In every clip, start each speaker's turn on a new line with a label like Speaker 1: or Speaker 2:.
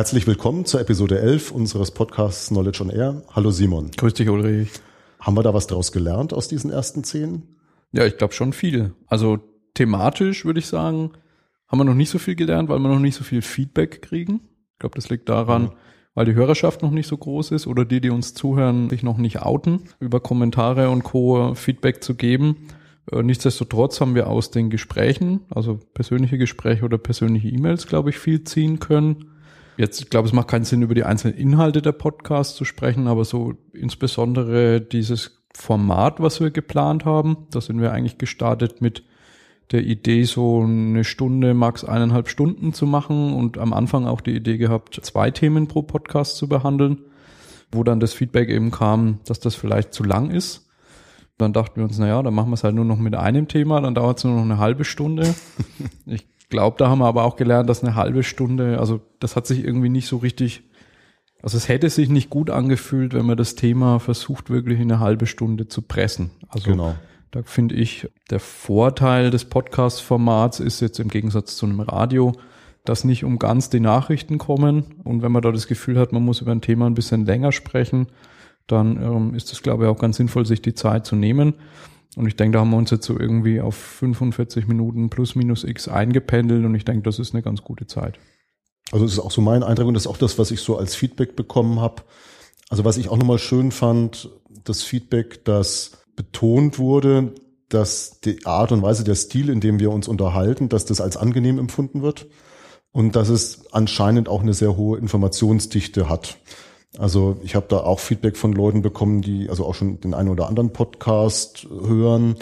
Speaker 1: Herzlich willkommen zur Episode 11 unseres Podcasts Knowledge on Air. Hallo Simon.
Speaker 2: Grüß dich, Ulrich.
Speaker 1: Haben wir da was draus gelernt aus diesen ersten zehn?
Speaker 2: Ja, ich glaube schon viel. Also thematisch würde ich sagen, haben wir noch nicht so viel gelernt, weil wir noch nicht so viel Feedback kriegen. Ich glaube, das liegt daran, mhm. weil die Hörerschaft noch nicht so groß ist oder die, die uns zuhören, sich noch nicht outen, über Kommentare und Co. Feedback zu geben. Äh, nichtsdestotrotz haben wir aus den Gesprächen, also persönliche Gespräche oder persönliche E-Mails, glaube ich, viel ziehen können. Jetzt, ich glaube, es macht keinen Sinn, über die einzelnen Inhalte der Podcasts zu sprechen, aber so insbesondere dieses Format, was wir geplant haben, da sind wir eigentlich gestartet mit der Idee, so eine Stunde, max eineinhalb Stunden zu machen und am Anfang auch die Idee gehabt, zwei Themen pro Podcast zu behandeln, wo dann das Feedback eben kam, dass das vielleicht zu lang ist. Dann dachten wir uns, na ja, dann machen wir es halt nur noch mit einem Thema, dann dauert es nur noch eine halbe Stunde. ich glaube, da haben wir aber auch gelernt, dass eine halbe Stunde, also das hat sich irgendwie nicht so richtig, also es hätte sich nicht gut angefühlt, wenn man das Thema versucht, wirklich in eine halbe Stunde zu pressen. Also genau. da finde ich, der Vorteil des Podcast-Formats ist jetzt im Gegensatz zu einem Radio, dass nicht um ganz die Nachrichten kommen. Und wenn man da das Gefühl hat, man muss über ein Thema ein bisschen länger sprechen, dann ähm, ist es, glaube ich, auch ganz sinnvoll, sich die Zeit zu nehmen. Und ich denke, da haben wir uns jetzt so irgendwie auf 45 Minuten plus minus x eingependelt und ich denke, das ist eine ganz gute Zeit.
Speaker 1: Also das ist auch so mein Eindruck und das ist auch das, was ich so als Feedback bekommen habe. Also was ich auch nochmal schön fand, das Feedback, das betont wurde, dass die Art und Weise, der Stil, in dem wir uns unterhalten, dass das als angenehm empfunden wird und dass es anscheinend auch eine sehr hohe Informationsdichte hat. Also ich habe da auch Feedback von Leuten bekommen, die also auch schon den einen oder anderen Podcast hören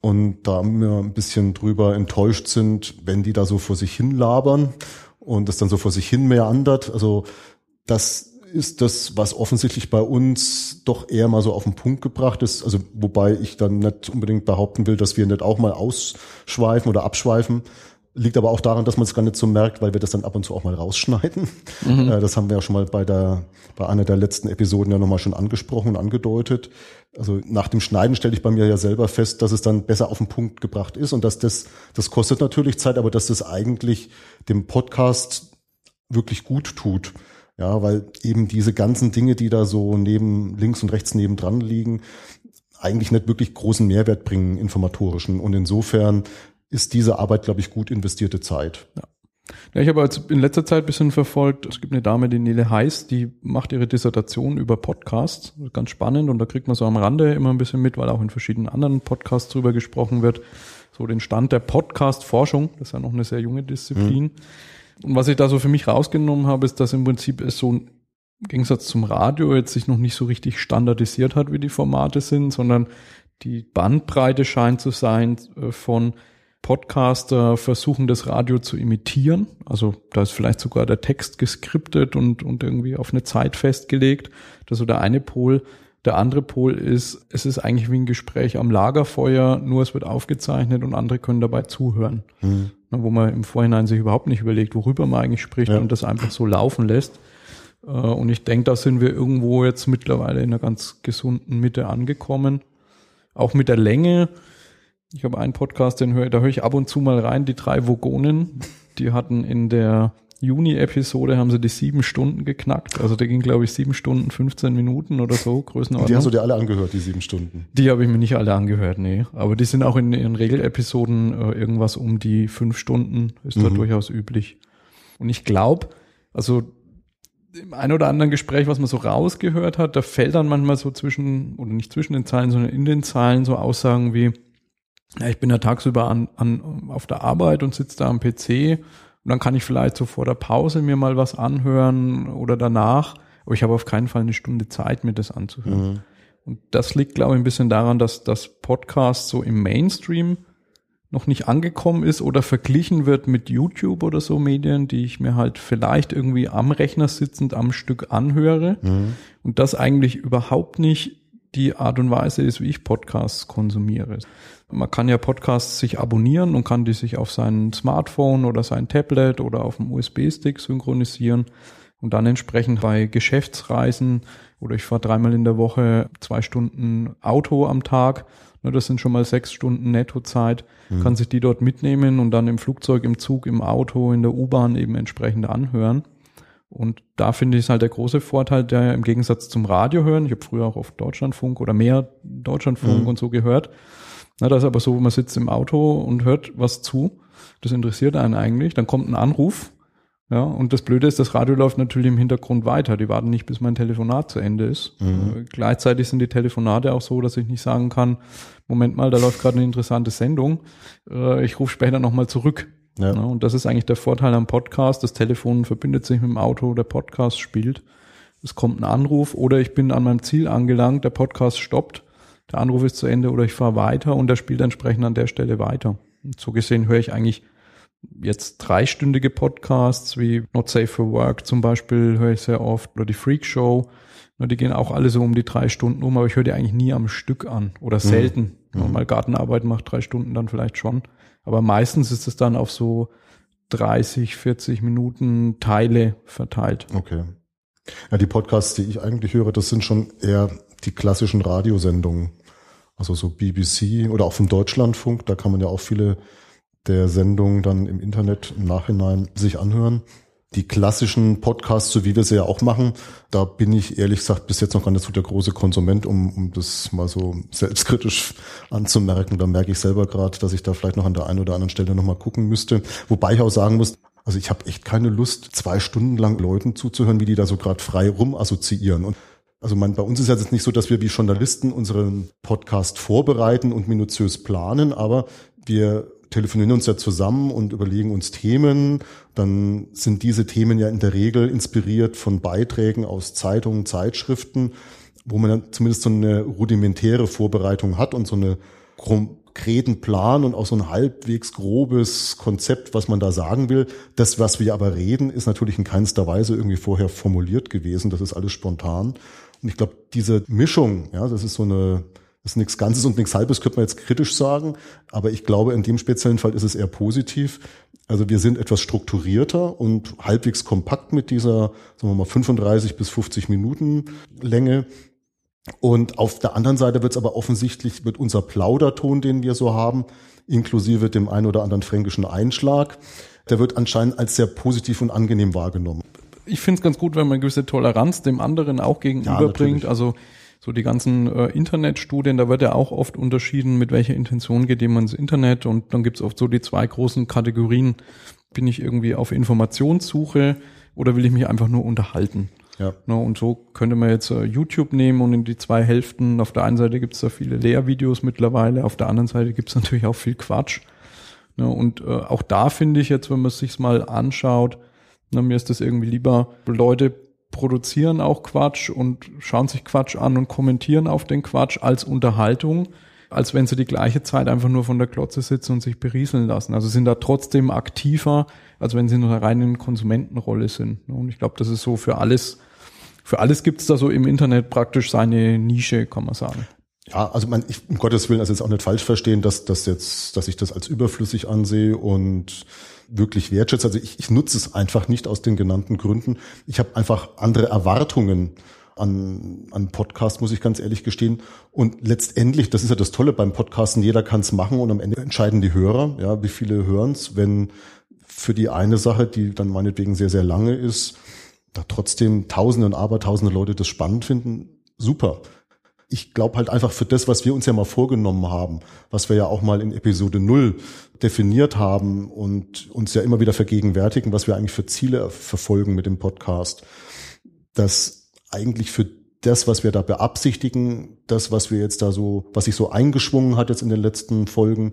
Speaker 1: und da mir ein bisschen drüber enttäuscht sind, wenn die da so vor sich hin labern und das dann so vor sich hin mehr andert. Also das ist das, was offensichtlich bei uns doch eher mal so auf den Punkt gebracht ist. Also wobei ich dann nicht unbedingt behaupten will, dass wir nicht auch mal ausschweifen oder abschweifen. Liegt aber auch daran, dass man es gar nicht so merkt, weil wir das dann ab und zu auch mal rausschneiden. Mhm. Äh, das haben wir ja schon mal bei der, bei einer der letzten Episoden ja nochmal schon angesprochen und angedeutet. Also nach dem Schneiden stelle ich bei mir ja selber fest, dass es dann besser auf den Punkt gebracht ist und dass das, das kostet natürlich Zeit, aber dass das eigentlich dem Podcast wirklich gut tut. Ja, weil eben diese ganzen Dinge, die da so neben, links und rechts nebendran liegen, eigentlich nicht wirklich großen Mehrwert bringen, informatorischen. Und insofern ist diese Arbeit, glaube ich, gut investierte Zeit.
Speaker 2: Ja. Ja, ich habe jetzt in letzter Zeit ein bisschen verfolgt, es gibt eine Dame, die Nele Heiß, die macht ihre Dissertation über Podcasts. Ganz spannend und da kriegt man so am Rande immer ein bisschen mit, weil auch in verschiedenen anderen Podcasts drüber gesprochen wird. So den Stand der Podcast-Forschung, das ist ja noch eine sehr junge Disziplin. Mhm. Und was ich da so für mich rausgenommen habe, ist, dass im Prinzip es so im Gegensatz zum Radio jetzt sich noch nicht so richtig standardisiert hat, wie die Formate sind, sondern die Bandbreite scheint zu sein äh, von Podcaster versuchen, das Radio zu imitieren. Also da ist vielleicht sogar der Text geskriptet und, und irgendwie auf eine Zeit festgelegt. Das ist so der eine Pol. Der andere Pol ist, es ist eigentlich wie ein Gespräch am Lagerfeuer, nur es wird aufgezeichnet und andere können dabei zuhören. Mhm. Wo man im Vorhinein sich überhaupt nicht überlegt, worüber man eigentlich spricht ja. und das einfach so laufen lässt. Äh, und ich denke, da sind wir irgendwo jetzt mittlerweile in einer ganz gesunden Mitte angekommen. Auch mit der Länge ich habe einen Podcast, den höre, da höre ich ab und zu mal rein, die drei Vogonen. Die hatten in der Juni-Episode haben sie die sieben Stunden geknackt. Also der ging, glaube ich, sieben Stunden, 15 Minuten oder so, Größenordnung.
Speaker 1: Die hast du dir alle angehört, die sieben Stunden?
Speaker 2: Die habe ich mir nicht alle angehört, nee. Aber die sind auch in ihren Regelepisoden äh, irgendwas um die fünf Stunden, ist mhm. da durchaus üblich. Und ich glaube, also im ein oder anderen Gespräch, was man so rausgehört hat, da fällt dann manchmal so zwischen, oder nicht zwischen den Zeilen, sondern in den Zeilen so Aussagen wie, ja, ich bin ja tagsüber an, an, auf der Arbeit und sitze da am PC und dann kann ich vielleicht so vor der Pause mir mal was anhören oder danach, aber ich habe auf keinen Fall eine Stunde Zeit, mir das anzuhören. Mhm. Und das liegt, glaube ich, ein bisschen daran, dass das Podcast so im Mainstream noch nicht angekommen ist oder verglichen wird mit YouTube oder so Medien, die ich mir halt vielleicht irgendwie am Rechner sitzend am Stück anhöre mhm. und das eigentlich überhaupt nicht die Art und Weise ist, wie ich Podcasts konsumiere. Man kann ja Podcasts sich abonnieren und kann die sich auf sein Smartphone oder sein Tablet oder auf dem USB-Stick synchronisieren und dann entsprechend bei Geschäftsreisen oder ich fahre dreimal in der Woche zwei Stunden Auto am Tag. Ne, das sind schon mal sechs Stunden Nettozeit. Mhm. Kann sich die dort mitnehmen und dann im Flugzeug, im Zug, im Auto, in der U-Bahn eben entsprechend anhören. Und da finde ich es halt der große Vorteil, der im Gegensatz zum Radio hören, ich habe früher auch auf Deutschlandfunk oder mehr Deutschlandfunk mhm. und so gehört. Na, das ist aber so, man sitzt im Auto und hört was zu. Das interessiert einen eigentlich. Dann kommt ein Anruf. Ja, und das Blöde ist, das Radio läuft natürlich im Hintergrund weiter. Die warten nicht, bis mein Telefonat zu Ende ist. Mhm. Äh, gleichzeitig sind die Telefonate auch so, dass ich nicht sagen kann, Moment mal, da läuft gerade eine interessante Sendung. Äh, ich rufe später nochmal zurück. Ja. ja. Und das ist eigentlich der Vorteil am Podcast. Das Telefon verbindet sich mit dem Auto, der Podcast spielt. Es kommt ein Anruf oder ich bin an meinem Ziel angelangt, der Podcast stoppt, der Anruf ist zu Ende oder ich fahre weiter und der spielt entsprechend an der Stelle weiter. Und so gesehen höre ich eigentlich jetzt dreistündige Podcasts wie Not Safe for Work zum Beispiel höre ich sehr oft oder die Freak Show. Die gehen auch alle so um die drei Stunden um, aber ich höre die eigentlich nie am Stück an oder mhm. selten. Mhm. Mal Gartenarbeit macht drei Stunden dann vielleicht schon. Aber meistens ist es dann auf so 30, 40 Minuten Teile verteilt.
Speaker 1: Okay. Ja, die Podcasts, die ich eigentlich höre, das sind schon eher die klassischen Radiosendungen. Also so BBC oder auch vom Deutschlandfunk, da kann man ja auch viele der Sendungen dann im Internet im Nachhinein sich anhören die klassischen Podcasts, so wie wir sie ja auch machen, da bin ich ehrlich gesagt bis jetzt noch gar nicht so der große Konsument, um, um das mal so selbstkritisch anzumerken. Da merke ich selber gerade, dass ich da vielleicht noch an der einen oder anderen Stelle nochmal gucken müsste. Wobei ich auch sagen muss, also ich habe echt keine Lust, zwei Stunden lang Leuten zuzuhören, wie die da so gerade frei rum assoziieren. Und also man, bei uns ist ja jetzt nicht so, dass wir wie Journalisten unseren Podcast vorbereiten und minutiös planen, aber wir telefonieren uns ja zusammen und überlegen uns Themen. Dann sind diese Themen ja in der Regel inspiriert von Beiträgen aus Zeitungen, Zeitschriften, wo man dann zumindest so eine rudimentäre Vorbereitung hat und so eine konkreten Plan und auch so ein halbwegs grobes Konzept, was man da sagen will. Das, was wir aber reden, ist natürlich in keinster Weise irgendwie vorher formuliert gewesen. Das ist alles spontan. Und ich glaube, diese Mischung, ja, das ist so eine ist nichts Ganzes und nichts Halbes, könnte man jetzt kritisch sagen. Aber ich glaube, in dem speziellen Fall ist es eher positiv. Also wir sind etwas strukturierter und halbwegs kompakt mit dieser, sagen wir mal, 35 bis 50 Minuten Länge. Und auf der anderen Seite wird es aber offensichtlich mit unser Plauderton, den wir so haben, inklusive dem einen oder anderen fränkischen Einschlag, der wird anscheinend als sehr positiv und angenehm wahrgenommen.
Speaker 2: Ich finde es ganz gut, wenn man gewisse Toleranz dem anderen auch gegenüberbringt. Ja, also so die ganzen äh, Internetstudien, da wird ja auch oft unterschieden, mit welcher Intention geht jemand ins Internet und dann gibt's oft so die zwei großen Kategorien. Bin ich irgendwie auf Informationssuche oder will ich mich einfach nur unterhalten? Ja. Ne, und so könnte man jetzt äh, YouTube nehmen und in die zwei Hälften. Auf der einen Seite gibt's da viele Lehrvideos mittlerweile, auf der anderen Seite gibt's natürlich auch viel Quatsch. Ne, und äh, auch da finde ich jetzt, wenn man es sich mal anschaut, na, mir ist das irgendwie lieber, Leute produzieren auch Quatsch und schauen sich Quatsch an und kommentieren auf den Quatsch als Unterhaltung, als wenn sie die gleiche Zeit einfach nur von der Klotze sitzen und sich berieseln lassen. Also sind da trotzdem aktiver, als wenn sie nur rein in Konsumentenrolle sind. Und ich glaube, das ist so für alles, für alles gibt es da so im Internet praktisch seine Nische, kann man sagen.
Speaker 1: Ja, also man, ich, um Gottes Willen, also jetzt auch nicht falsch verstehen, dass, dass jetzt, dass ich das als überflüssig ansehe und wirklich wertschätze. Also ich, ich nutze es einfach nicht aus den genannten Gründen. Ich habe einfach andere Erwartungen an, an Podcast, muss ich ganz ehrlich gestehen. Und letztendlich, das ist ja das Tolle beim Podcasten, jeder kann es machen und am Ende entscheiden die Hörer, ja, wie viele hören es, wenn für die eine Sache, die dann meinetwegen sehr, sehr lange ist, da trotzdem Tausende und Abertausende Leute das spannend finden, super ich glaube halt einfach für das, was wir uns ja mal vorgenommen haben, was wir ja auch mal in Episode null definiert haben und uns ja immer wieder vergegenwärtigen, was wir eigentlich für Ziele verfolgen mit dem Podcast, dass eigentlich für das, was wir da beabsichtigen, das, was wir jetzt da so, was sich so eingeschwungen hat jetzt in den letzten Folgen,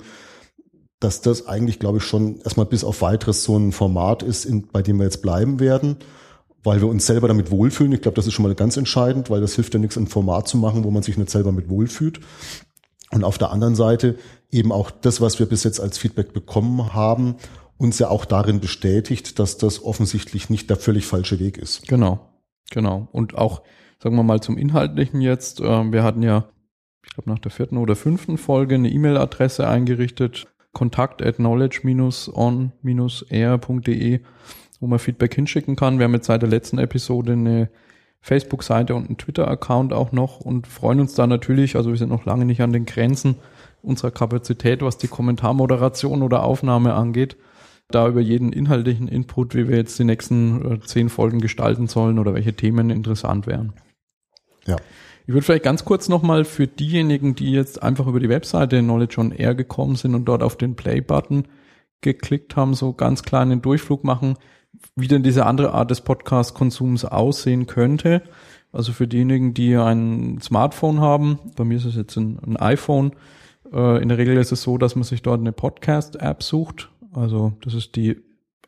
Speaker 1: dass das eigentlich, glaube ich, schon erstmal bis auf weiteres so ein Format ist, in, bei dem wir jetzt bleiben werden weil wir uns selber damit wohlfühlen. Ich glaube, das ist schon mal ganz entscheidend, weil das hilft ja nichts, ein Format zu machen, wo man sich nicht selber mit wohlfühlt. Und auf der anderen Seite eben auch das, was wir bis jetzt als Feedback bekommen haben, uns ja auch darin bestätigt, dass das offensichtlich nicht der völlig falsche Weg ist.
Speaker 2: Genau, genau. Und auch, sagen wir mal zum Inhaltlichen jetzt, äh, wir hatten ja, ich glaube nach der vierten oder fünften Folge eine E-Mail-Adresse eingerichtet, kontakt at knowledge-on-air.de wo man Feedback hinschicken kann. Wir haben jetzt seit der letzten Episode eine Facebook-Seite und einen Twitter-Account auch noch und freuen uns da natürlich, also wir sind noch lange nicht an den Grenzen unserer Kapazität, was die Kommentarmoderation oder Aufnahme angeht. da über jeden inhaltlichen Input, wie wir jetzt die nächsten äh, zehn Folgen gestalten sollen oder welche Themen interessant wären.
Speaker 1: Ja.
Speaker 2: Ich würde vielleicht ganz kurz nochmal für diejenigen, die jetzt einfach über die Webseite Knowledge on Air gekommen sind und dort auf den Play-Button geklickt haben, so ganz kleinen Durchflug machen, wie denn diese andere Art des Podcast-Konsums aussehen könnte. Also für diejenigen, die ein Smartphone haben, bei mir ist es jetzt ein, ein iPhone, äh, in der Regel ist es so, dass man sich dort eine Podcast-App sucht. Also das ist die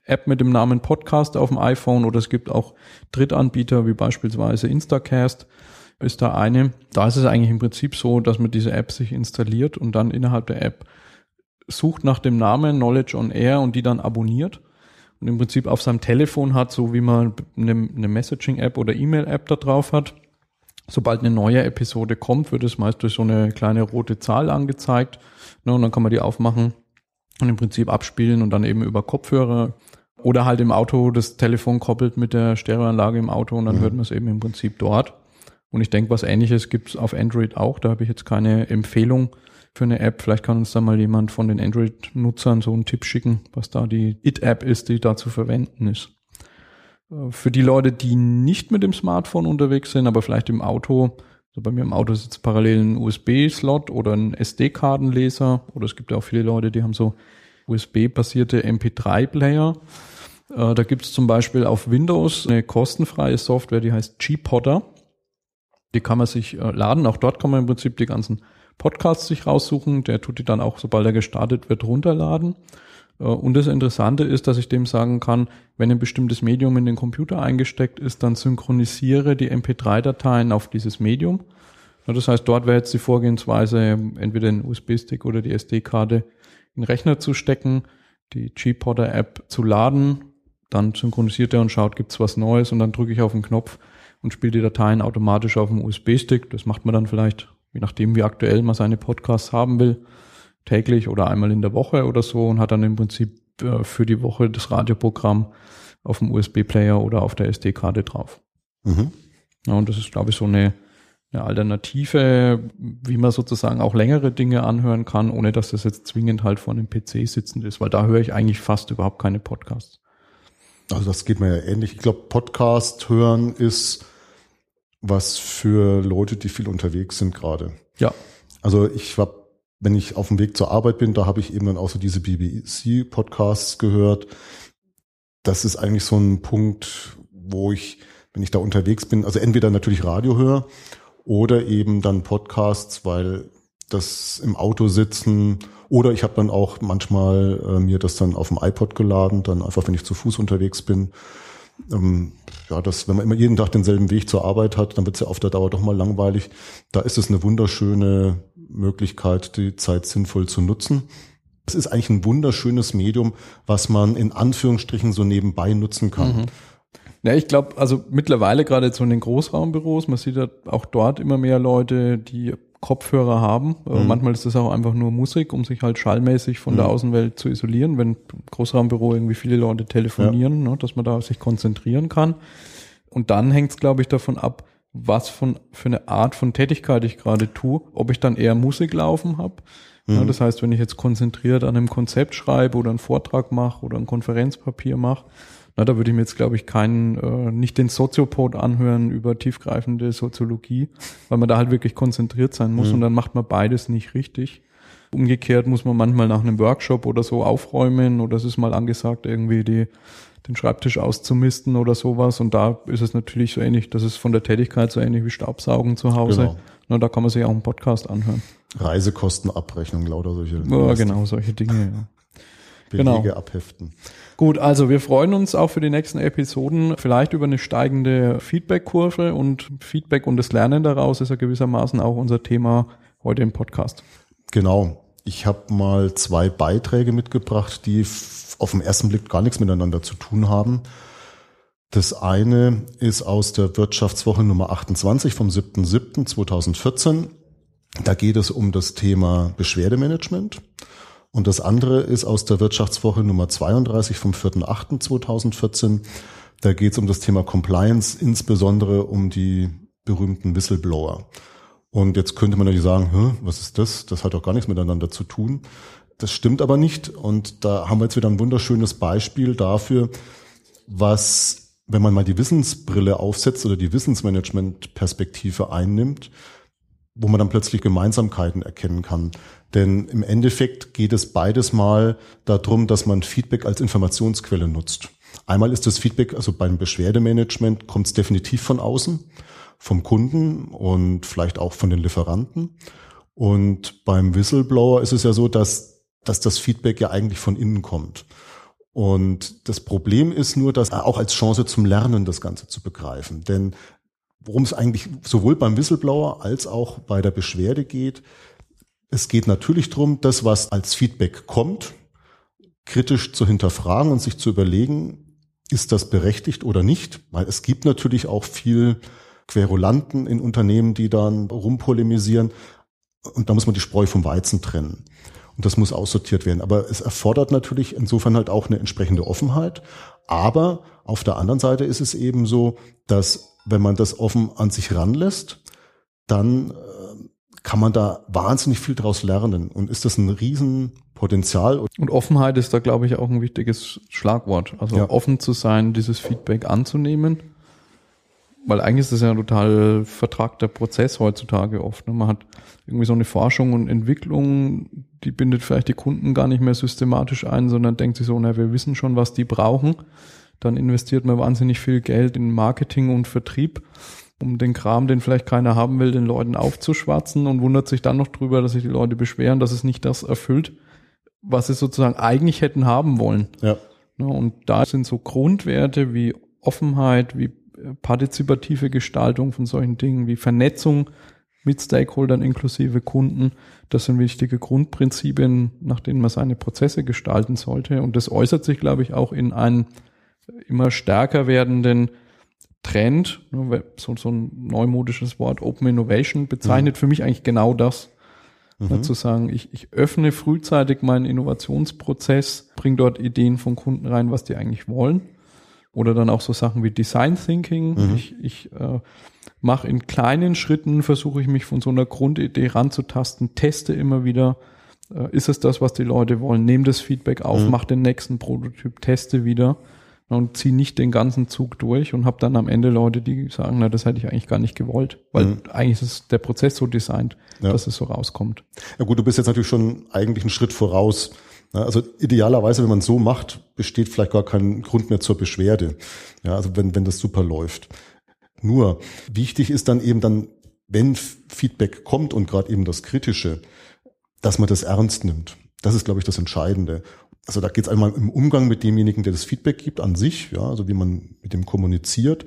Speaker 2: App mit dem Namen Podcast auf dem iPhone oder es gibt auch Drittanbieter wie beispielsweise Instacast ist da eine. Da ist es eigentlich im Prinzip so, dass man diese App sich installiert und dann innerhalb der App sucht nach dem Namen Knowledge on Air und die dann abonniert und im Prinzip auf seinem Telefon hat, so wie man eine, eine Messaging-App oder E-Mail-App da drauf hat. Sobald eine neue Episode kommt, wird es meist durch so eine kleine rote Zahl angezeigt. Ne, und dann kann man die aufmachen und im Prinzip abspielen und dann eben über Kopfhörer oder halt im Auto das Telefon koppelt mit der Stereoanlage im Auto und dann mhm. hört man es eben im Prinzip dort. Und ich denke, was ähnliches gibt es auf Android auch. Da habe ich jetzt keine Empfehlung für eine App. Vielleicht kann uns da mal jemand von den Android-Nutzern so einen Tipp schicken, was da die It-App ist, die da zu verwenden ist. Äh, für die Leute, die nicht mit dem Smartphone unterwegs sind, aber vielleicht im Auto, also bei mir im Auto sitzt parallel ein USB-Slot oder ein SD-Kartenleser oder es gibt ja auch viele Leute, die haben so USB-basierte MP3-Player. Äh, da gibt es zum Beispiel auf Windows eine kostenfreie Software, die heißt G-Podder. Die kann man sich äh, laden. Auch dort kann man im Prinzip die ganzen Podcasts sich raussuchen. Der tut die dann auch, sobald er gestartet wird, runterladen. Äh, und das Interessante ist, dass ich dem sagen kann, wenn ein bestimmtes Medium in den Computer eingesteckt ist, dann synchronisiere die MP3-Dateien auf dieses Medium. Das heißt, dort wäre jetzt die Vorgehensweise, entweder den USB-Stick oder die SD-Karte in den Rechner zu stecken, die G-Podder-App zu laden, dann synchronisiert er und schaut, gibt's was Neues und dann drücke ich auf den Knopf und spiele die Dateien automatisch auf dem USB-Stick. Das macht man dann vielleicht je nachdem, wie aktuell man seine Podcasts haben will, täglich oder einmal in der Woche oder so und hat dann im Prinzip äh, für die Woche das Radioprogramm auf dem USB-Player oder auf der SD-Karte drauf. Mhm. Ja, und das ist, glaube ich, so eine, eine Alternative, wie man sozusagen auch längere Dinge anhören kann, ohne dass das jetzt zwingend halt vor einem PC sitzend ist, weil da höre ich eigentlich fast überhaupt keine Podcasts.
Speaker 1: Also das geht mir ja ähnlich. Ich glaube, Podcast hören ist was für Leute, die viel unterwegs sind gerade.
Speaker 2: Ja.
Speaker 1: Also ich war, wenn ich auf dem Weg zur Arbeit bin, da habe ich eben dann auch so diese BBC-Podcasts gehört. Das ist eigentlich so ein Punkt, wo ich, wenn ich da unterwegs bin, also entweder natürlich Radio höre oder eben dann Podcasts, weil das im Auto sitzen oder ich habe dann auch manchmal äh, mir das dann auf dem iPod geladen, dann einfach, wenn ich zu Fuß unterwegs bin ähm, ja, das, wenn man immer jeden Tag denselben Weg zur Arbeit hat, dann wird es ja auf der Dauer doch mal langweilig. Da ist es eine wunderschöne Möglichkeit, die Zeit sinnvoll zu nutzen. Es ist eigentlich ein wunderschönes Medium, was man in Anführungsstrichen so nebenbei nutzen kann. Mhm.
Speaker 2: Ja, ich glaube, also mittlerweile gerade so in den Großraumbüros, man sieht ja auch dort immer mehr Leute, die Kopfhörer haben. Äh, mhm. Manchmal ist das auch einfach nur Musik, um sich halt schallmäßig von mhm. der Außenwelt zu isolieren, wenn im Großraumbüro irgendwie viele Leute telefonieren, ja. ne, dass man da sich konzentrieren kann. Und dann hängt es, glaube ich, davon ab, was von, für eine Art von Tätigkeit ich gerade tue, ob ich dann eher Musik laufen habe. Mhm. Ja, das heißt, wenn ich jetzt konzentriert an einem Konzept schreibe oder einen Vortrag mache oder ein Konferenzpapier mache, na, da würde ich mir jetzt, glaube ich, keinen, äh, nicht den Soziopod anhören über tiefgreifende Soziologie, weil man da halt wirklich konzentriert sein muss mhm. und dann macht man beides nicht richtig. Umgekehrt muss man manchmal nach einem Workshop oder so aufräumen oder es ist mal angesagt, irgendwie die, den Schreibtisch auszumisten oder sowas. Und da ist es natürlich so ähnlich, das ist von der Tätigkeit so ähnlich wie Staubsaugen zu Hause. Genau. Na, da kann man sich auch einen Podcast anhören.
Speaker 1: Reisekostenabrechnung, lauter solche.
Speaker 2: Ja, genau, solche Dinge, ja.
Speaker 1: Belege genau. abheften.
Speaker 2: Gut, also wir freuen uns auch für die nächsten Episoden vielleicht über eine steigende Feedback-Kurve und Feedback und das Lernen daraus ist ja gewissermaßen auch unser Thema heute im Podcast.
Speaker 1: Genau. Ich habe mal zwei Beiträge mitgebracht, die auf den ersten Blick gar nichts miteinander zu tun haben. Das eine ist aus der Wirtschaftswoche Nummer 28 vom 7.7.2014. Da geht es um das Thema Beschwerdemanagement. Und das andere ist aus der Wirtschaftswoche Nummer 32 vom 4.8.2014. Da geht es um das Thema Compliance, insbesondere um die berühmten Whistleblower. Und jetzt könnte man natürlich sagen, was ist das? Das hat doch gar nichts miteinander zu tun. Das stimmt aber nicht. Und da haben wir jetzt wieder ein wunderschönes Beispiel dafür, was, wenn man mal die Wissensbrille aufsetzt oder die Wissensmanagement-Perspektive einnimmt, wo man dann plötzlich Gemeinsamkeiten erkennen kann. Denn im Endeffekt geht es beides mal darum, dass man Feedback als Informationsquelle nutzt. Einmal ist das Feedback, also beim Beschwerdemanagement kommt es definitiv von außen, vom Kunden und vielleicht auch von den Lieferanten. Und beim Whistleblower ist es ja so, dass, dass das Feedback ja eigentlich von innen kommt. Und das Problem ist nur, dass auch als Chance zum Lernen das Ganze zu begreifen. Denn worum es eigentlich sowohl beim Whistleblower als auch bei der Beschwerde geht, es geht natürlich darum, das, was als Feedback kommt, kritisch zu hinterfragen und sich zu überlegen, ist das berechtigt oder nicht? Weil es gibt natürlich auch viel Querulanten in Unternehmen, die dann rumpolemisieren. Und da muss man die Spreu vom Weizen trennen. Und das muss aussortiert werden. Aber es erfordert natürlich insofern halt auch eine entsprechende Offenheit. Aber auf der anderen Seite ist es eben so, dass wenn man das offen an sich ranlässt, dann äh, kann man da wahnsinnig viel draus lernen. Und ist das ein Riesenpotenzial.
Speaker 2: Und Offenheit ist da, glaube ich, auch ein wichtiges Schlagwort. Also ja. offen zu sein, dieses Feedback anzunehmen weil eigentlich ist das ja ein total vertragter Prozess heutzutage oft. Ne? Man hat irgendwie so eine Forschung und Entwicklung, die bindet vielleicht die Kunden gar nicht mehr systematisch ein, sondern denkt sich so, na, wir wissen schon, was die brauchen. Dann investiert man wahnsinnig viel Geld in Marketing und Vertrieb, um den Kram, den vielleicht keiner haben will, den Leuten aufzuschwatzen und wundert sich dann noch drüber, dass sich die Leute beschweren, dass es nicht das erfüllt, was sie sozusagen eigentlich hätten haben wollen. Ja. Ne? Und da sind so Grundwerte wie Offenheit, wie partizipative Gestaltung von solchen Dingen wie Vernetzung mit Stakeholdern inklusive Kunden. Das sind wichtige Grundprinzipien, nach denen man seine Prozesse gestalten sollte. Und das äußert sich, glaube ich, auch in einen immer stärker werdenden Trend. So, so ein neumodisches Wort Open Innovation bezeichnet mhm. für mich eigentlich genau das. Mhm. Zu sagen, ich, ich öffne frühzeitig meinen Innovationsprozess, bringe dort Ideen von Kunden rein, was die eigentlich wollen oder dann auch so Sachen wie Design Thinking. Mhm. Ich, ich äh, mache in kleinen Schritten, versuche ich mich von so einer Grundidee ranzutasten, teste immer wieder, äh, ist es das, was die Leute wollen, nehme das Feedback auf, mhm. mache den nächsten Prototyp, teste wieder und ziehe nicht den ganzen Zug durch und habe dann am Ende Leute, die sagen, na, das hätte ich eigentlich gar nicht gewollt, weil mhm. eigentlich ist der Prozess so designt, ja. dass es so rauskommt.
Speaker 1: Ja gut, du bist jetzt natürlich schon eigentlich einen Schritt voraus also idealerweise, wenn man so macht, besteht vielleicht gar kein Grund mehr zur Beschwerde. Ja, also wenn, wenn das super läuft. Nur wichtig ist dann eben dann, wenn Feedback kommt und gerade eben das Kritische, dass man das ernst nimmt. Das ist, glaube ich, das Entscheidende. Also da geht es einmal im Umgang mit demjenigen, der das Feedback gibt an sich, ja, also wie man mit dem kommuniziert.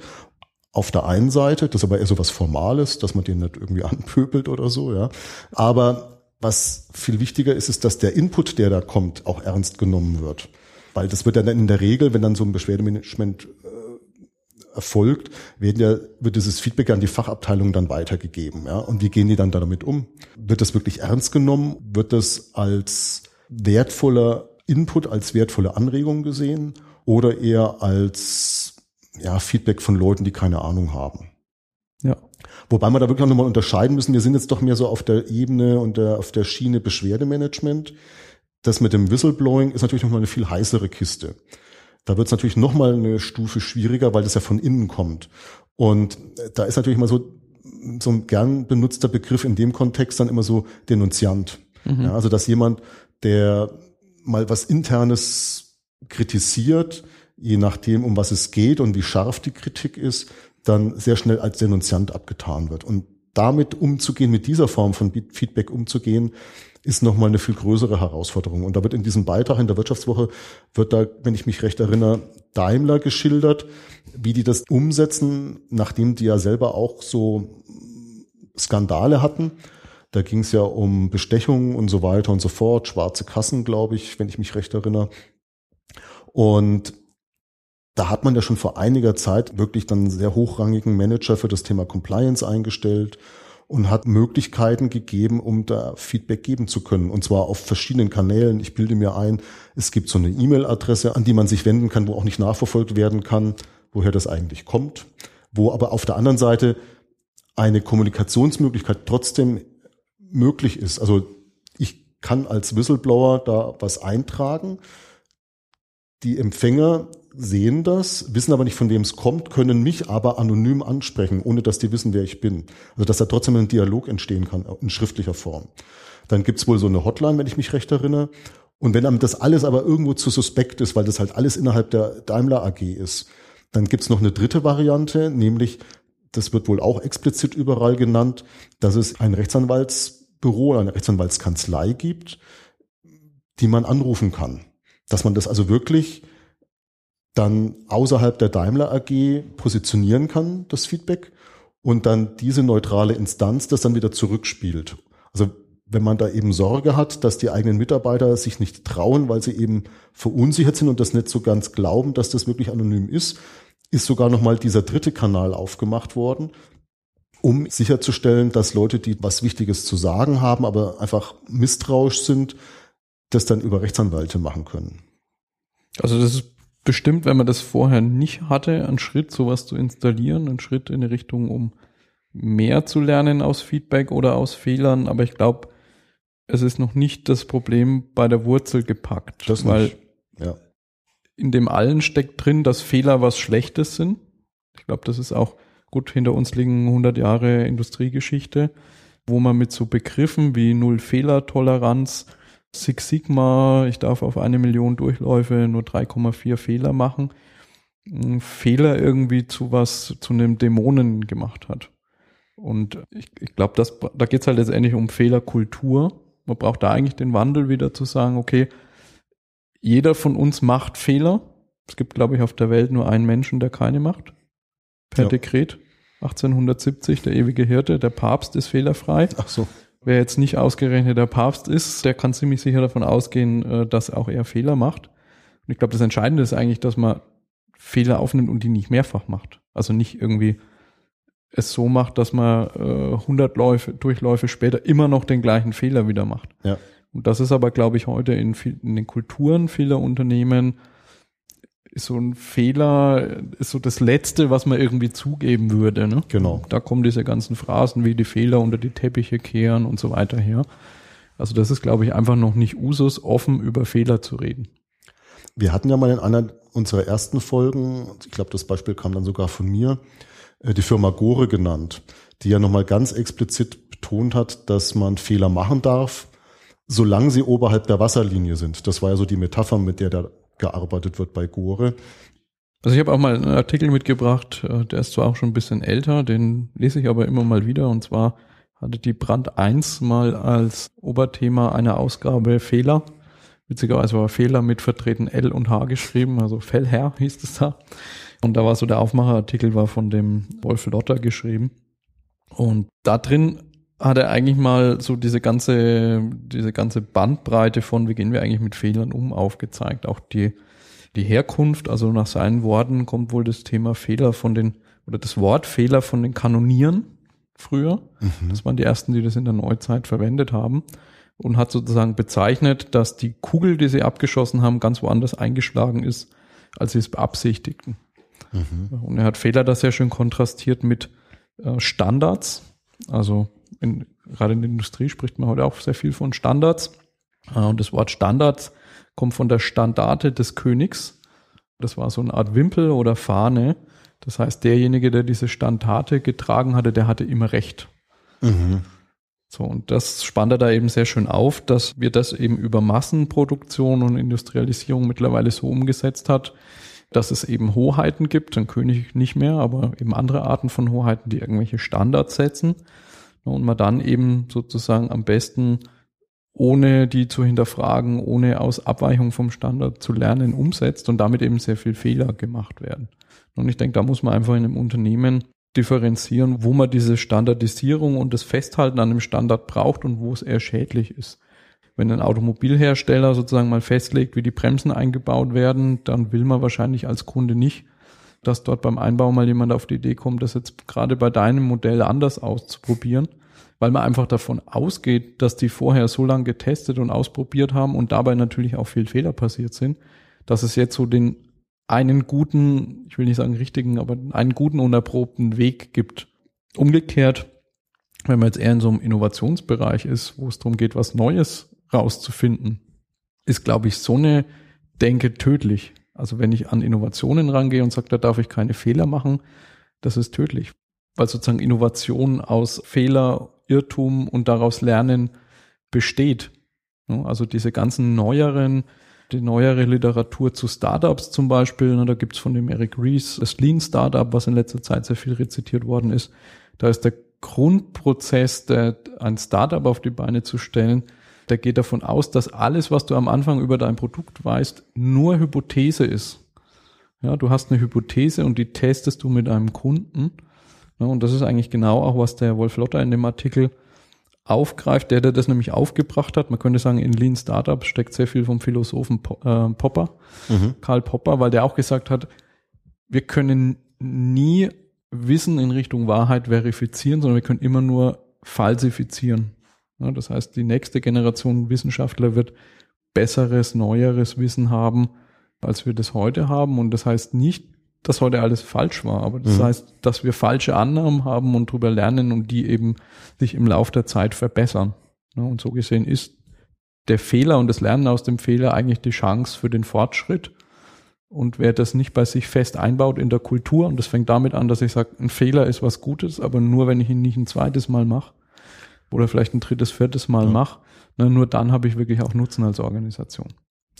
Speaker 1: Auf der einen Seite, das ist aber eher so was Formales, dass man den nicht irgendwie anpöbelt oder so, ja. Aber was viel wichtiger ist, ist, dass der Input, der da kommt, auch ernst genommen wird. Weil das wird dann in der Regel, wenn dann so ein Beschwerdemanagement äh, erfolgt, werden ja, wird dieses Feedback an die Fachabteilung dann weitergegeben. Ja? Und wie gehen die dann damit um? Wird das wirklich ernst genommen? Wird das als wertvoller Input, als wertvolle Anregung gesehen? Oder eher als ja, Feedback von Leuten, die keine Ahnung haben? Ja. Wobei wir da wirklich nochmal unterscheiden müssen. Wir sind jetzt doch mehr so auf der Ebene und der, auf der Schiene Beschwerdemanagement. Das mit dem Whistleblowing ist natürlich nochmal eine viel heißere Kiste. Da wird es natürlich nochmal eine Stufe schwieriger, weil das ja von innen kommt. Und da ist natürlich mal so, so ein gern benutzter Begriff in dem Kontext dann immer so Denunziant. Mhm. Ja, also dass jemand, der mal was Internes kritisiert, je nachdem, um was es geht und wie scharf die Kritik ist, dann sehr schnell als Denunziant abgetan wird. Und damit umzugehen, mit dieser Form von Feedback umzugehen, ist nochmal eine viel größere Herausforderung. Und da wird in diesem Beitrag in der Wirtschaftswoche, wird da, wenn ich mich recht erinnere, Daimler geschildert, wie die das umsetzen, nachdem die ja selber auch so Skandale hatten. Da ging es ja um Bestechungen und so weiter und so fort, schwarze Kassen, glaube ich, wenn ich mich recht erinnere. Und da hat man ja schon vor einiger Zeit wirklich dann sehr hochrangigen Manager für das Thema Compliance eingestellt und hat Möglichkeiten gegeben, um da Feedback geben zu können. Und zwar auf verschiedenen Kanälen. Ich bilde mir ein, es gibt so eine E-Mail-Adresse, an die man sich wenden kann, wo auch nicht nachverfolgt werden kann, woher das eigentlich kommt. Wo aber auf der anderen Seite eine Kommunikationsmöglichkeit trotzdem möglich ist. Also ich kann als Whistleblower da was eintragen. Die Empfänger sehen das, wissen aber nicht, von wem es kommt, können mich aber anonym ansprechen, ohne dass die wissen, wer ich bin. Also dass da trotzdem ein Dialog entstehen kann in schriftlicher Form. Dann gibt's wohl so eine Hotline, wenn ich mich recht erinnere. Und wenn einem das alles aber irgendwo zu suspekt ist, weil das halt alles innerhalb der Daimler AG ist, dann gibt's noch eine dritte Variante, nämlich, das wird wohl auch explizit überall genannt, dass es ein Rechtsanwaltsbüro oder eine Rechtsanwaltskanzlei gibt, die man anrufen kann. Dass man das also wirklich dann außerhalb der Daimler AG positionieren kann, das Feedback, und dann diese neutrale Instanz das dann wieder zurückspielt. Also wenn man da eben Sorge hat, dass die eigenen Mitarbeiter sich nicht trauen, weil sie eben verunsichert sind und das nicht so ganz glauben, dass das wirklich anonym ist, ist sogar nochmal dieser dritte Kanal aufgemacht worden, um sicherzustellen, dass Leute, die was Wichtiges zu sagen haben, aber einfach misstrauisch sind, das dann über Rechtsanwälte machen können.
Speaker 2: Also das ist bestimmt, wenn man das vorher nicht hatte, ein Schritt, sowas zu installieren, ein Schritt in die Richtung, um mehr zu lernen aus Feedback oder aus Fehlern. Aber ich glaube, es ist noch nicht das Problem bei der Wurzel gepackt.
Speaker 1: Das
Speaker 2: weil
Speaker 1: nicht. Ja.
Speaker 2: in dem allen steckt drin, dass Fehler was Schlechtes sind. Ich glaube, das ist auch gut. Hinter uns liegen 100 Jahre Industriegeschichte, wo man mit so Begriffen wie Null-Fehler-Toleranz Six Sigma, ich darf auf eine Million Durchläufe nur 3,4 Fehler machen, Fehler irgendwie zu was, zu einem Dämonen gemacht hat. Und ich, ich glaube, da geht es halt letztendlich um Fehlerkultur. Man braucht da eigentlich den Wandel wieder zu sagen, okay, jeder von uns macht Fehler. Es gibt, glaube ich, auf der Welt nur einen Menschen, der keine macht. Per ja. Dekret 1870, der ewige Hirte, der Papst ist fehlerfrei.
Speaker 1: Ach so.
Speaker 2: Wer jetzt nicht ausgerechnet der Papst ist, der kann ziemlich sicher davon ausgehen, äh, dass auch er Fehler macht. Und ich glaube, das Entscheidende ist eigentlich, dass man Fehler aufnimmt und die nicht mehrfach macht. Also nicht irgendwie es so macht, dass man äh, 100 Läufe, Durchläufe später immer noch den gleichen Fehler wieder macht.
Speaker 1: Ja.
Speaker 2: Und das ist aber, glaube ich, heute in, in den Kulturen vieler Unternehmen ist so ein Fehler, ist so das Letzte, was man irgendwie zugeben würde. Ne?
Speaker 1: Genau.
Speaker 2: Da kommen diese ganzen Phrasen wie die Fehler unter die Teppiche kehren und so weiter her. Also das ist, glaube ich, einfach noch nicht Usus, offen über Fehler zu reden.
Speaker 1: Wir hatten ja mal in einer unserer ersten Folgen, ich glaube, das Beispiel kam dann sogar von mir, äh, die Firma Gore genannt, die ja nochmal ganz explizit betont hat, dass man Fehler machen darf, solange sie oberhalb der Wasserlinie sind. Das war ja so die Metapher, mit der der gearbeitet wird bei Gore.
Speaker 2: Also ich habe auch mal einen Artikel mitgebracht, äh, der ist zwar auch schon ein bisschen älter, den lese ich aber immer mal wieder und zwar hatte die Brand 1 mal als Oberthema einer Ausgabe Fehler. Witzigerweise war Fehler mit vertreten L und H geschrieben, also Fellherr hieß es da. Und da war so der Aufmacherartikel war von dem Wolf Lotter geschrieben. Und da drin hat er eigentlich mal so diese ganze, diese ganze Bandbreite von, wie gehen wir eigentlich mit Fehlern um, aufgezeigt. Auch die, die Herkunft, also nach seinen Worten kommt wohl das Thema Fehler von den, oder das Wort Fehler von den Kanonieren früher. Mhm. Das waren die ersten, die das in der Neuzeit verwendet haben. Und hat sozusagen bezeichnet, dass die Kugel, die sie abgeschossen haben, ganz woanders eingeschlagen ist, als sie es beabsichtigten. Mhm. Und er hat Fehler da sehr schön kontrastiert mit äh, Standards. Also in, gerade in der Industrie spricht man heute auch sehr viel von Standards. Äh, und das Wort Standards kommt von der Standarte des Königs. Das war so eine Art Wimpel oder Fahne. Das heißt, derjenige, der diese Standarte getragen hatte, der hatte immer Recht. Mhm. So, und das spannt er da eben sehr schön auf, dass wir das eben über Massenproduktion und Industrialisierung mittlerweile so umgesetzt hat, dass es eben Hoheiten gibt, ein König nicht mehr, aber eben andere Arten von Hoheiten, die irgendwelche Standards setzen und man dann eben sozusagen am besten ohne die zu hinterfragen, ohne aus Abweichung vom Standard zu lernen, umsetzt und damit eben sehr viel Fehler gemacht werden. Und ich denke, da muss man einfach in einem Unternehmen differenzieren, wo man diese Standardisierung und das Festhalten an einem Standard braucht und wo es eher schädlich ist. Wenn ein Automobilhersteller sozusagen mal festlegt, wie die Bremsen eingebaut werden, dann will man wahrscheinlich als Kunde nicht, dass dort beim Einbau mal jemand auf die Idee kommt, das jetzt gerade bei deinem Modell anders auszuprobieren, weil man einfach davon ausgeht, dass die vorher so lange getestet und ausprobiert haben und dabei natürlich auch viel Fehler passiert sind, dass es jetzt so den einen guten, ich will nicht sagen richtigen, aber einen guten und erprobten Weg gibt. Umgekehrt, wenn man jetzt eher in so einem Innovationsbereich ist, wo es darum geht, was Neues rauszufinden, ist, glaube ich, so eine Denke tödlich. Also wenn ich an Innovationen rangehe und sage, da darf ich keine Fehler machen, das ist tödlich. Weil sozusagen Innovation aus Fehler, Irrtum und daraus Lernen besteht. Also diese ganzen neueren, die neuere Literatur zu Startups zum Beispiel, da gibt's von dem Eric Rees das Lean Startup, was in letzter Zeit sehr viel rezitiert worden ist. Da ist der Grundprozess, ein Startup auf die Beine zu stellen, der geht davon aus, dass alles, was du am Anfang über dein Produkt weißt, nur Hypothese ist. Ja, du hast eine Hypothese und die testest du mit einem Kunden. Ja, und das ist eigentlich genau auch, was der Wolf Lotter in dem Artikel aufgreift, der, der das nämlich aufgebracht hat. Man könnte sagen, in Lean Startup steckt sehr viel vom Philosophen äh, Popper, mhm. Karl Popper, weil der auch gesagt hat, wir können nie Wissen in Richtung Wahrheit verifizieren, sondern wir können immer nur falsifizieren. Ja, das heißt, die nächste Generation Wissenschaftler wird besseres, neueres Wissen haben, als wir das heute haben. Und das heißt nicht, dass heute alles falsch war, aber das mhm. heißt, dass wir falsche Annahmen haben und darüber lernen und die eben sich im Laufe der Zeit verbessern. Ja, und so gesehen ist der Fehler und das Lernen aus dem Fehler eigentlich die Chance für den Fortschritt. Und wer das nicht bei sich fest einbaut in der Kultur, und das fängt damit an, dass ich sage, ein Fehler ist was Gutes, aber nur wenn ich ihn nicht ein zweites Mal mache oder vielleicht ein drittes, viertes Mal ja. mache, ne, nur dann habe ich wirklich auch Nutzen als Organisation.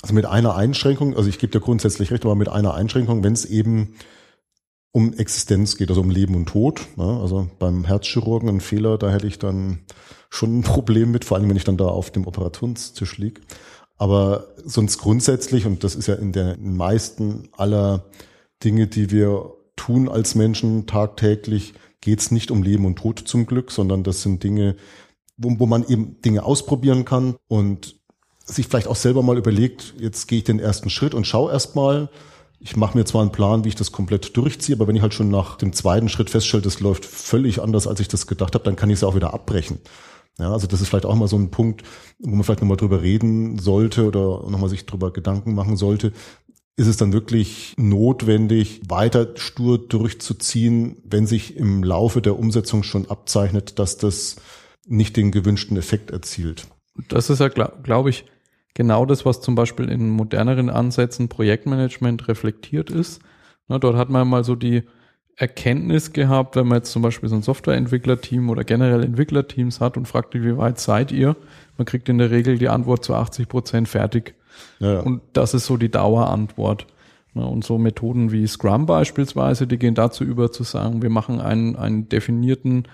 Speaker 1: Also mit einer Einschränkung, also ich gebe dir grundsätzlich recht, aber mit einer Einschränkung, wenn es eben um Existenz geht, also um Leben und Tod. Ne? Also beim Herzchirurgen ein Fehler, da hätte ich dann schon ein Problem mit, vor allem wenn ich dann da auf dem Operationstisch liege. Aber sonst grundsätzlich, und das ist ja in den meisten aller Dinge, die wir tun als Menschen tagtäglich, geht es nicht um Leben und Tod zum Glück, sondern das sind Dinge, wo, wo man eben Dinge ausprobieren kann und sich vielleicht auch selber mal überlegt, jetzt gehe ich den ersten Schritt und schaue erst mal. Ich mache mir zwar einen Plan, wie ich das komplett durchziehe, aber wenn ich halt schon nach dem zweiten Schritt feststelle, das läuft völlig anders, als ich das gedacht habe, dann kann ich es auch wieder abbrechen. Ja, also das ist vielleicht auch mal so ein Punkt, wo man vielleicht nochmal drüber reden sollte oder nochmal sich drüber Gedanken machen sollte. Ist es dann wirklich notwendig, weiter stur durchzuziehen, wenn sich im Laufe der Umsetzung schon abzeichnet, dass das nicht den gewünschten Effekt erzielt?
Speaker 2: Das ist ja, glaube glaub ich, genau das, was zum Beispiel in moderneren Ansätzen Projektmanagement reflektiert ist. Na, dort hat man mal so die Erkenntnis gehabt, wenn man jetzt zum Beispiel so ein Softwareentwicklerteam oder generell Entwicklerteams hat und fragt, wie weit seid ihr? Man kriegt in der Regel die Antwort zu 80 Prozent fertig. Ja, ja. Und das ist so die Dauerantwort. Und so Methoden wie Scrum beispielsweise, die gehen dazu über zu sagen, wir machen einen, einen definierten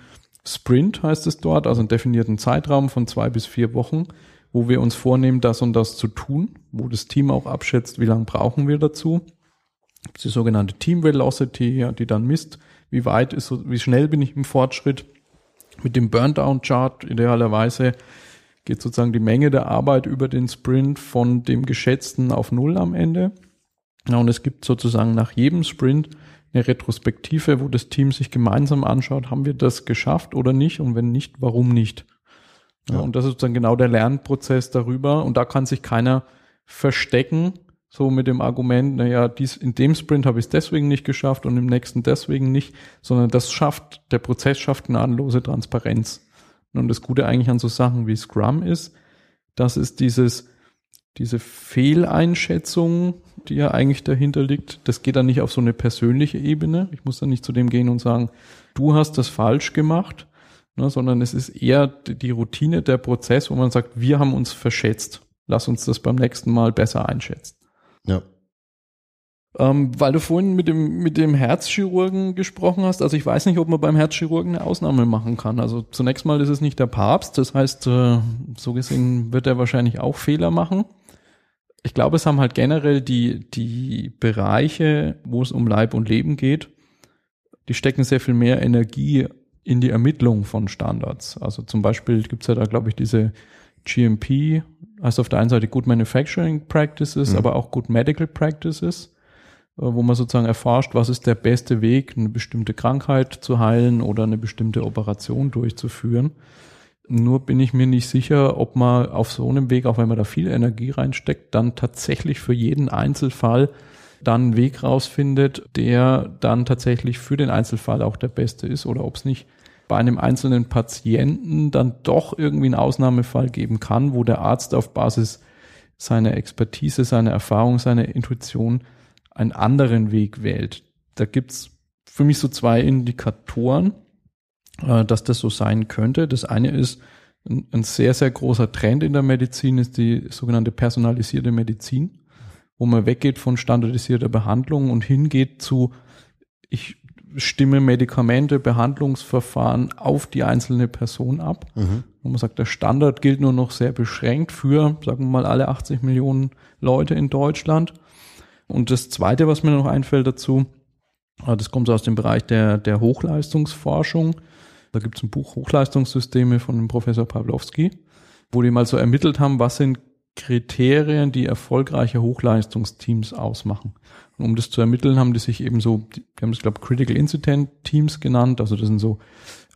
Speaker 2: Sprint, heißt es dort, also einen definierten Zeitraum von zwei bis vier Wochen, wo wir uns vornehmen, das und das zu tun, wo das Team auch abschätzt, wie lange brauchen wir dazu die sogenannte Team Velocity, ja, die dann misst, wie weit ist, wie schnell bin ich im Fortschritt. Mit dem Burndown Chart idealerweise geht sozusagen die Menge der Arbeit über den Sprint von dem geschätzten auf Null am Ende. Ja, und es gibt sozusagen nach jedem Sprint eine Retrospektive, wo das Team sich gemeinsam anschaut, haben wir das geschafft oder nicht und wenn nicht, warum nicht. Ja, ja. Und das ist sozusagen genau der Lernprozess darüber und da kann sich keiner verstecken so mit dem Argument, naja, dies, in dem Sprint habe ich es deswegen nicht geschafft und im nächsten deswegen nicht, sondern das schafft, der Prozess schafft gnadenlose Transparenz. Und das Gute eigentlich an so Sachen wie Scrum ist, dass es dieses, diese Fehleinschätzung, die ja eigentlich dahinter liegt, das geht dann nicht auf so eine persönliche Ebene. Ich muss dann nicht zu dem gehen und sagen, du hast das falsch gemacht, ne, sondern es ist eher die Routine, der Prozess, wo man sagt, wir haben uns verschätzt. Lass uns das beim nächsten Mal besser einschätzen.
Speaker 1: Ja.
Speaker 2: Ähm, weil du vorhin mit dem, mit dem Herzchirurgen gesprochen hast, also ich weiß nicht, ob man beim Herzchirurgen eine Ausnahme machen kann. Also zunächst mal ist es nicht der Papst, das heißt, äh, so gesehen wird er wahrscheinlich auch Fehler machen. Ich glaube, es haben halt generell die, die Bereiche, wo es um Leib und Leben geht, die stecken sehr viel mehr Energie in die Ermittlung von Standards. Also zum Beispiel gibt's ja da, glaube ich, diese GMP, also auf der einen Seite Good Manufacturing Practices, mhm. aber auch Good Medical Practices, wo man sozusagen erforscht, was ist der beste Weg, eine bestimmte Krankheit zu heilen oder eine bestimmte Operation durchzuführen. Nur bin ich mir nicht sicher, ob man auf so einem Weg, auch wenn man da viel Energie reinsteckt, dann tatsächlich für jeden Einzelfall dann einen Weg rausfindet, der dann tatsächlich für den Einzelfall auch der beste ist oder ob es nicht bei einem einzelnen Patienten dann doch irgendwie einen Ausnahmefall geben kann, wo der Arzt auf Basis seiner Expertise, seiner Erfahrung, seiner Intuition einen anderen Weg wählt. Da gibt's für mich so zwei Indikatoren, äh, dass das so sein könnte. Das eine ist, ein, sehr, sehr großer Trend in der Medizin ist die sogenannte personalisierte Medizin, wo man weggeht von standardisierter Behandlung und hingeht zu, ich stimme Medikamente, Behandlungsverfahren auf die einzelne Person ab. Mhm. Und man sagt, der Standard gilt nur noch sehr beschränkt für, sagen wir mal, alle 80 Millionen Leute in Deutschland. Und das Zweite, was mir noch einfällt dazu, äh, das kommt so aus dem Bereich der, der Hochleistungsforschung. Da gibt es ein Buch Hochleistungssysteme von dem Professor Pawlowski, wo die mal so ermittelt haben, was sind Kriterien, die erfolgreiche Hochleistungsteams ausmachen. Und um das zu ermitteln, haben die sich eben so, die haben es, glaube Critical Incident Teams genannt. Also das sind so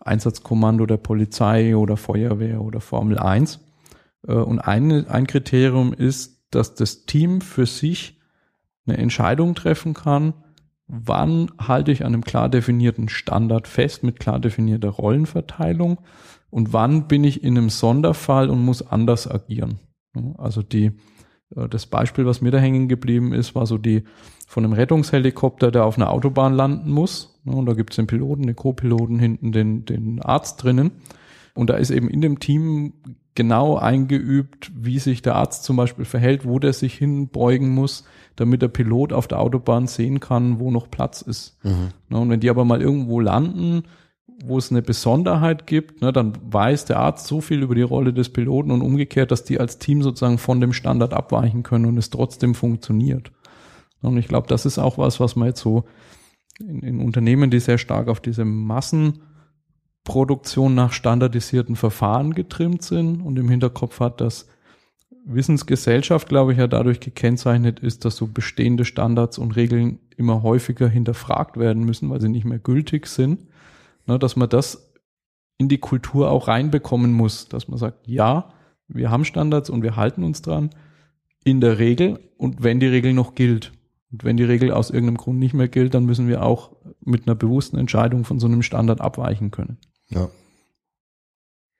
Speaker 2: Einsatzkommando der Polizei oder Feuerwehr oder Formel 1. Äh, und ein, ein Kriterium ist, dass das Team für sich eine Entscheidung treffen kann, wann halte ich an einem klar definierten Standard fest mit klar definierter Rollenverteilung und wann bin ich in einem Sonderfall und muss anders agieren. Also die, äh, das Beispiel, was mir da hängen geblieben ist, war so die von einem Rettungshelikopter, der auf einer Autobahn landen muss. Und da gibt es den Piloten, den Co-Piloten, hinten den, den Arzt drinnen. Und da ist eben in dem Team genau eingeübt, wie sich der Arzt zum Beispiel verhält, wo der sich hinbeugen muss, damit der Pilot auf der Autobahn sehen kann, wo noch Platz ist. Mhm. Und wenn die aber mal irgendwo landen, wo es eine Besonderheit gibt, ne, dann weiß der Arzt so viel über die Rolle des Piloten und umgekehrt, dass die als Team sozusagen von dem Standard abweichen können und es trotzdem funktioniert. Und ich glaube, das ist auch was, was man jetzt so in, in Unternehmen, die sehr stark auf diese Massenproduktion nach standardisierten Verfahren getrimmt sind und im Hinterkopf hat, dass Wissensgesellschaft, glaube ich, ja dadurch gekennzeichnet ist, dass so bestehende Standards und Regeln immer häufiger hinterfragt werden müssen, weil sie nicht mehr gültig sind ne, dass man das in die Kultur auch reinbekommen muss, dass man sagt, ja, wir haben Standards und wir halten uns dran in der Regel und wenn die Regel noch gilt. Und wenn die Regel aus irgendeinem Grund nicht mehr gilt, dann müssen wir auch mit einer bewussten Entscheidung von so einem Standard abweichen können.
Speaker 1: Ja.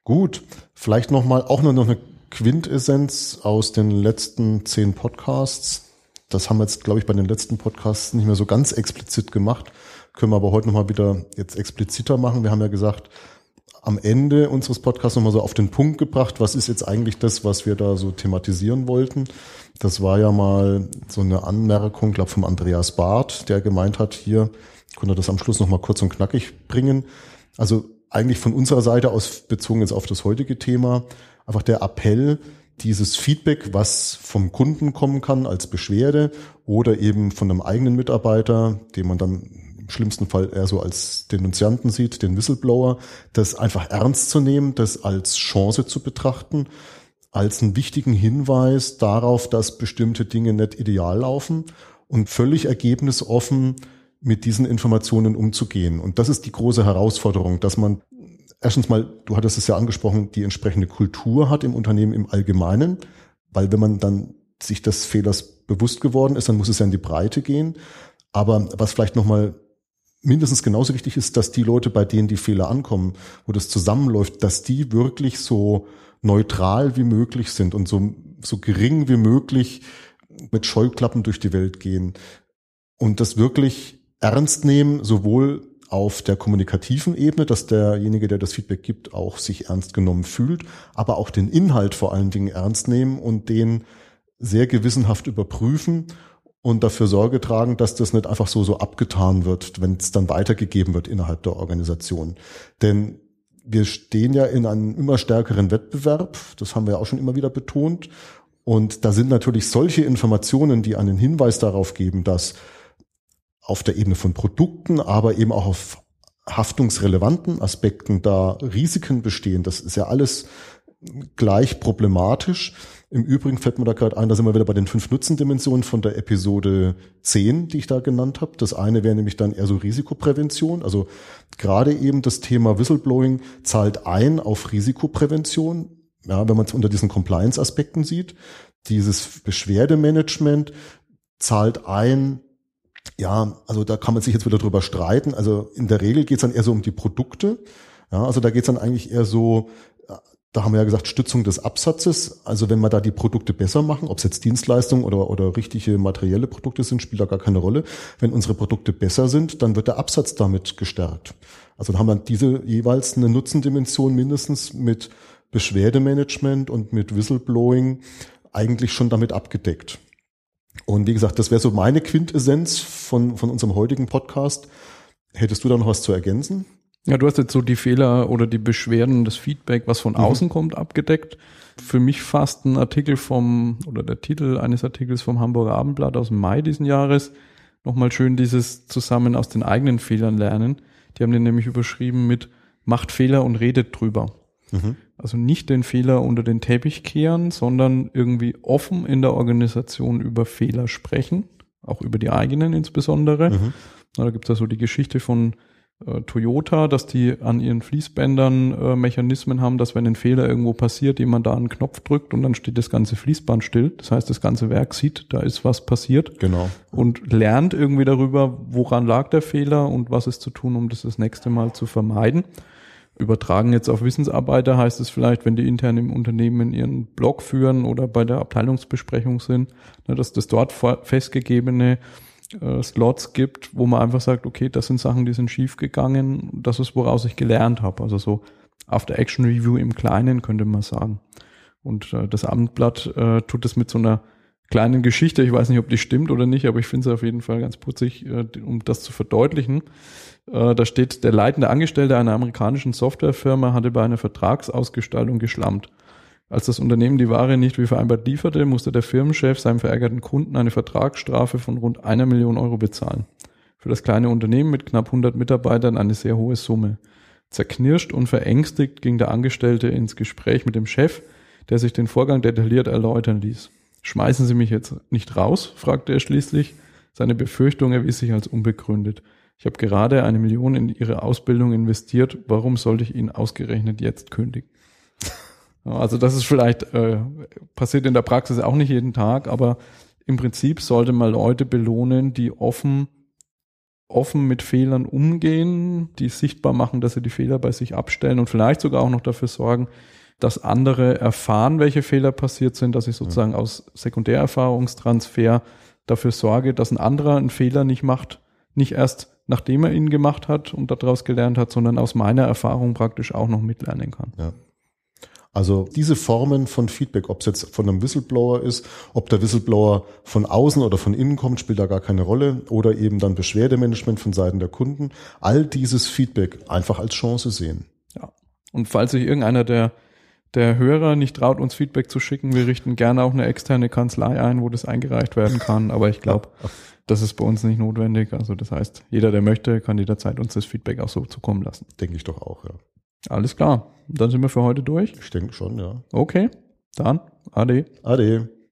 Speaker 1: Gut, vielleicht noch mal auch nur noch eine Quintessenz aus den letzten zehn Podcasts. Das haben wir jetzt, glaube ich, bei den letzten Podcasts nicht mehr so ganz explizit gemacht. Können wir aber heute nochmal wieder jetzt expliziter machen. Wir haben ja gesagt, am Ende unseres Podcasts nochmal so auf den Punkt gebracht, was ist jetzt eigentlich das, was wir da so thematisieren wollten. Das war ja mal so eine Anmerkung, glaube vom Andreas Barth, der gemeint hat, hier konnte das am Schluss nochmal kurz und knackig bringen. Also eigentlich von unserer Seite aus bezogen jetzt auf das heutige Thema, einfach der Appell, dieses Feedback, was vom Kunden kommen kann als Beschwerde oder eben von einem eigenen Mitarbeiter, den man dann schlimmsten Fall eher so als Denunzianten sieht, den Whistleblower, das einfach ernst zu nehmen, das als Chance zu betrachten, als einen wichtigen Hinweis darauf, dass bestimmte Dinge nicht ideal laufen und völlig ergebnisoffen mit diesen Informationen umzugehen. Und das ist die große Herausforderung, dass man erstens mal, du hattest es ja angesprochen, die entsprechende Kultur hat im Unternehmen im Allgemeinen, weil wenn man dann sich des Fehlers bewusst geworden ist, dann muss es ja in die Breite gehen. Aber was vielleicht nochmal mindestens genauso wichtig ist, dass die Leute, bei denen die Fehler ankommen, wo das zusammenläuft, dass die wirklich so neutral wie möglich sind und so, so gering wie möglich mit Scheuklappen durch die Welt gehen und das wirklich ernst nehmen, sowohl auf der kommunikativen Ebene, dass derjenige, der das Feedback gibt, auch sich ernst genommen fühlt, aber auch den Inhalt vor allen Dingen ernst nehmen und den sehr gewissenhaft überprüfen und dafür Sorge tragen, dass das nicht einfach so so abgetan wird, wenn es dann weitergegeben wird innerhalb der Organisation. Denn wir stehen ja in einem immer stärkeren Wettbewerb, das haben wir ja auch schon immer wieder betont. Und da sind natürlich solche Informationen, die einen Hinweis darauf geben, dass auf der Ebene von Produkten, aber eben auch auf haftungsrelevanten Aspekten da Risiken bestehen. Das ist ja alles gleich problematisch. Im Übrigen fällt mir da gerade ein, da sind wir wieder bei den fünf Nutzendimensionen von der Episode 10, die ich da genannt habe. Das eine wäre nämlich dann eher so Risikoprävention. Also gerade eben das Thema Whistleblowing zahlt ein auf Risikoprävention. Ja, wenn man es unter diesen Compliance-Aspekten sieht. Dieses Beschwerdemanagement zahlt ein ja, also da kann man sich jetzt wieder drüber streiten. Also in der Regel geht es dann eher so um die Produkte. Ja, also da geht's dann eigentlich eher so, da haben wir ja gesagt, Stützung des Absatzes. Also wenn wir da die Produkte besser machen, ob es jetzt Dienstleistungen oder, oder richtige materielle Produkte sind, spielt da gar keine Rolle. Wenn unsere Produkte besser sind, dann wird der Absatz damit gestärkt. Also dann haben wir diese jeweils eine Nutzendimension mindestens mit Beschwerdemanagement und mit Whistleblowing eigentlich schon damit abgedeckt. Und wie gesagt, das wäre so meine Quintessenz von, von unserem heutigen Podcast. Hättest du da noch was zu ergänzen?
Speaker 2: Ja, du hast jetzt so die Fehler oder die Beschwerden, das Feedback, was von mhm. außen kommt, abgedeckt. Für mich fast ein Artikel vom, oder der Titel eines Artikels vom Hamburger Abendblatt aus dem Mai diesen Jahres. Nochmal schön dieses zusammen aus den eigenen Fehlern lernen. Die haben den nämlich überschrieben mit macht Fehler und redet drüber. Mhm. Also nicht den Fehler unter den Teppich kehren, sondern irgendwie offen in der Organisation über Fehler sprechen, auch über die eigenen insbesondere. Mhm. Da gibt es ja so die Geschichte von äh, Toyota, dass die an ihren Fließbändern äh, Mechanismen haben, dass wenn ein Fehler irgendwo passiert, jemand da einen Knopf drückt und dann steht das ganze Fließband still. Das heißt, das ganze Werk sieht, da ist was passiert.
Speaker 1: Genau.
Speaker 2: Und lernt irgendwie darüber, woran lag der Fehler und was ist zu tun, um das das nächste Mal zu vermeiden. Übertragen jetzt auf Wissensarbeiter heißt es vielleicht, wenn die intern im Unternehmen ihren Blog führen oder bei der Abteilungsbesprechung sind, ne, dass das dort festgegebene äh, Slots gibt, wo man einfach sagt, okay, das sind Sachen, die sind schief gegangen, das ist, woraus ich gelernt habe. Also so After Action Review im Kleinen könnte man sagen. Und äh, das Abendblatt äh, tut es mit so einer kleinen Geschichte. Ich weiß nicht, ob die stimmt oder nicht, aber ich finde es auf jeden Fall ganz putzig, äh, um das zu verdeutlichen. Äh, da steht, der leitende Angestellte einer amerikanischen Softwarefirma hatte bei einer Vertragsausgestaltung geschlammt. Als das Unternehmen die Ware nicht wie vereinbart lieferte, musste der Firmenchef seinem verärgerten Kunden eine Vertragsstrafe von rund einer Million Euro bezahlen. Für das kleine Unternehmen mit knapp 100 Mitarbeitern eine sehr hohe Summe. Zerknirscht und verängstigt ging der Angestellte ins Gespräch mit dem Chef, der sich den Vorgang detailliert erläutern ließ. Schmeißen Sie mich jetzt nicht raus? fragte er schließlich. Seine Befürchtung erwies sich als unbegründet. Ich habe gerade eine Million in Ihre Ausbildung investiert. Warum sollte ich Ihnen ausgerechnet jetzt kündigen? Also das ist vielleicht, äh, passiert in der Praxis auch nicht jeden Tag, aber im Prinzip sollte man Leute belohnen, die offen, offen mit Fehlern umgehen, die sichtbar machen, dass sie die Fehler bei sich abstellen und vielleicht sogar auch noch dafür sorgen, dass andere erfahren, welche Fehler passiert sind, dass ich sozusagen aus Sekundärerfahrungstransfer dafür sorge, dass ein anderer einen Fehler nicht macht, nicht erst nachdem er ihn gemacht hat und daraus gelernt hat, sondern aus meiner Erfahrung praktisch auch noch mitlernen kann.
Speaker 1: Ja. Also diese Formen von Feedback, ob es jetzt von einem Whistleblower ist, ob der Whistleblower von außen oder von innen kommt, spielt da gar keine Rolle. Oder eben dann Beschwerdemanagement von Seiten der Kunden. All dieses Feedback einfach als Chance sehen.
Speaker 2: Ja. Und falls sich irgendeiner der der Hörer nicht traut, uns Feedback zu schicken, wir richten gerne auch eine externe Kanzlei ein, wo das eingereicht werden kann. Aber ich glaube, das ist bei uns nicht notwendig. Also das heißt, jeder, der möchte, kann jederzeit uns das Feedback auch so zukommen lassen.
Speaker 1: Denke ich doch auch, ja.
Speaker 2: Alles klar. Dann sind wir für heute durch.
Speaker 1: Ich denke schon, ja.
Speaker 2: Okay. Dann, ade.
Speaker 1: Ade.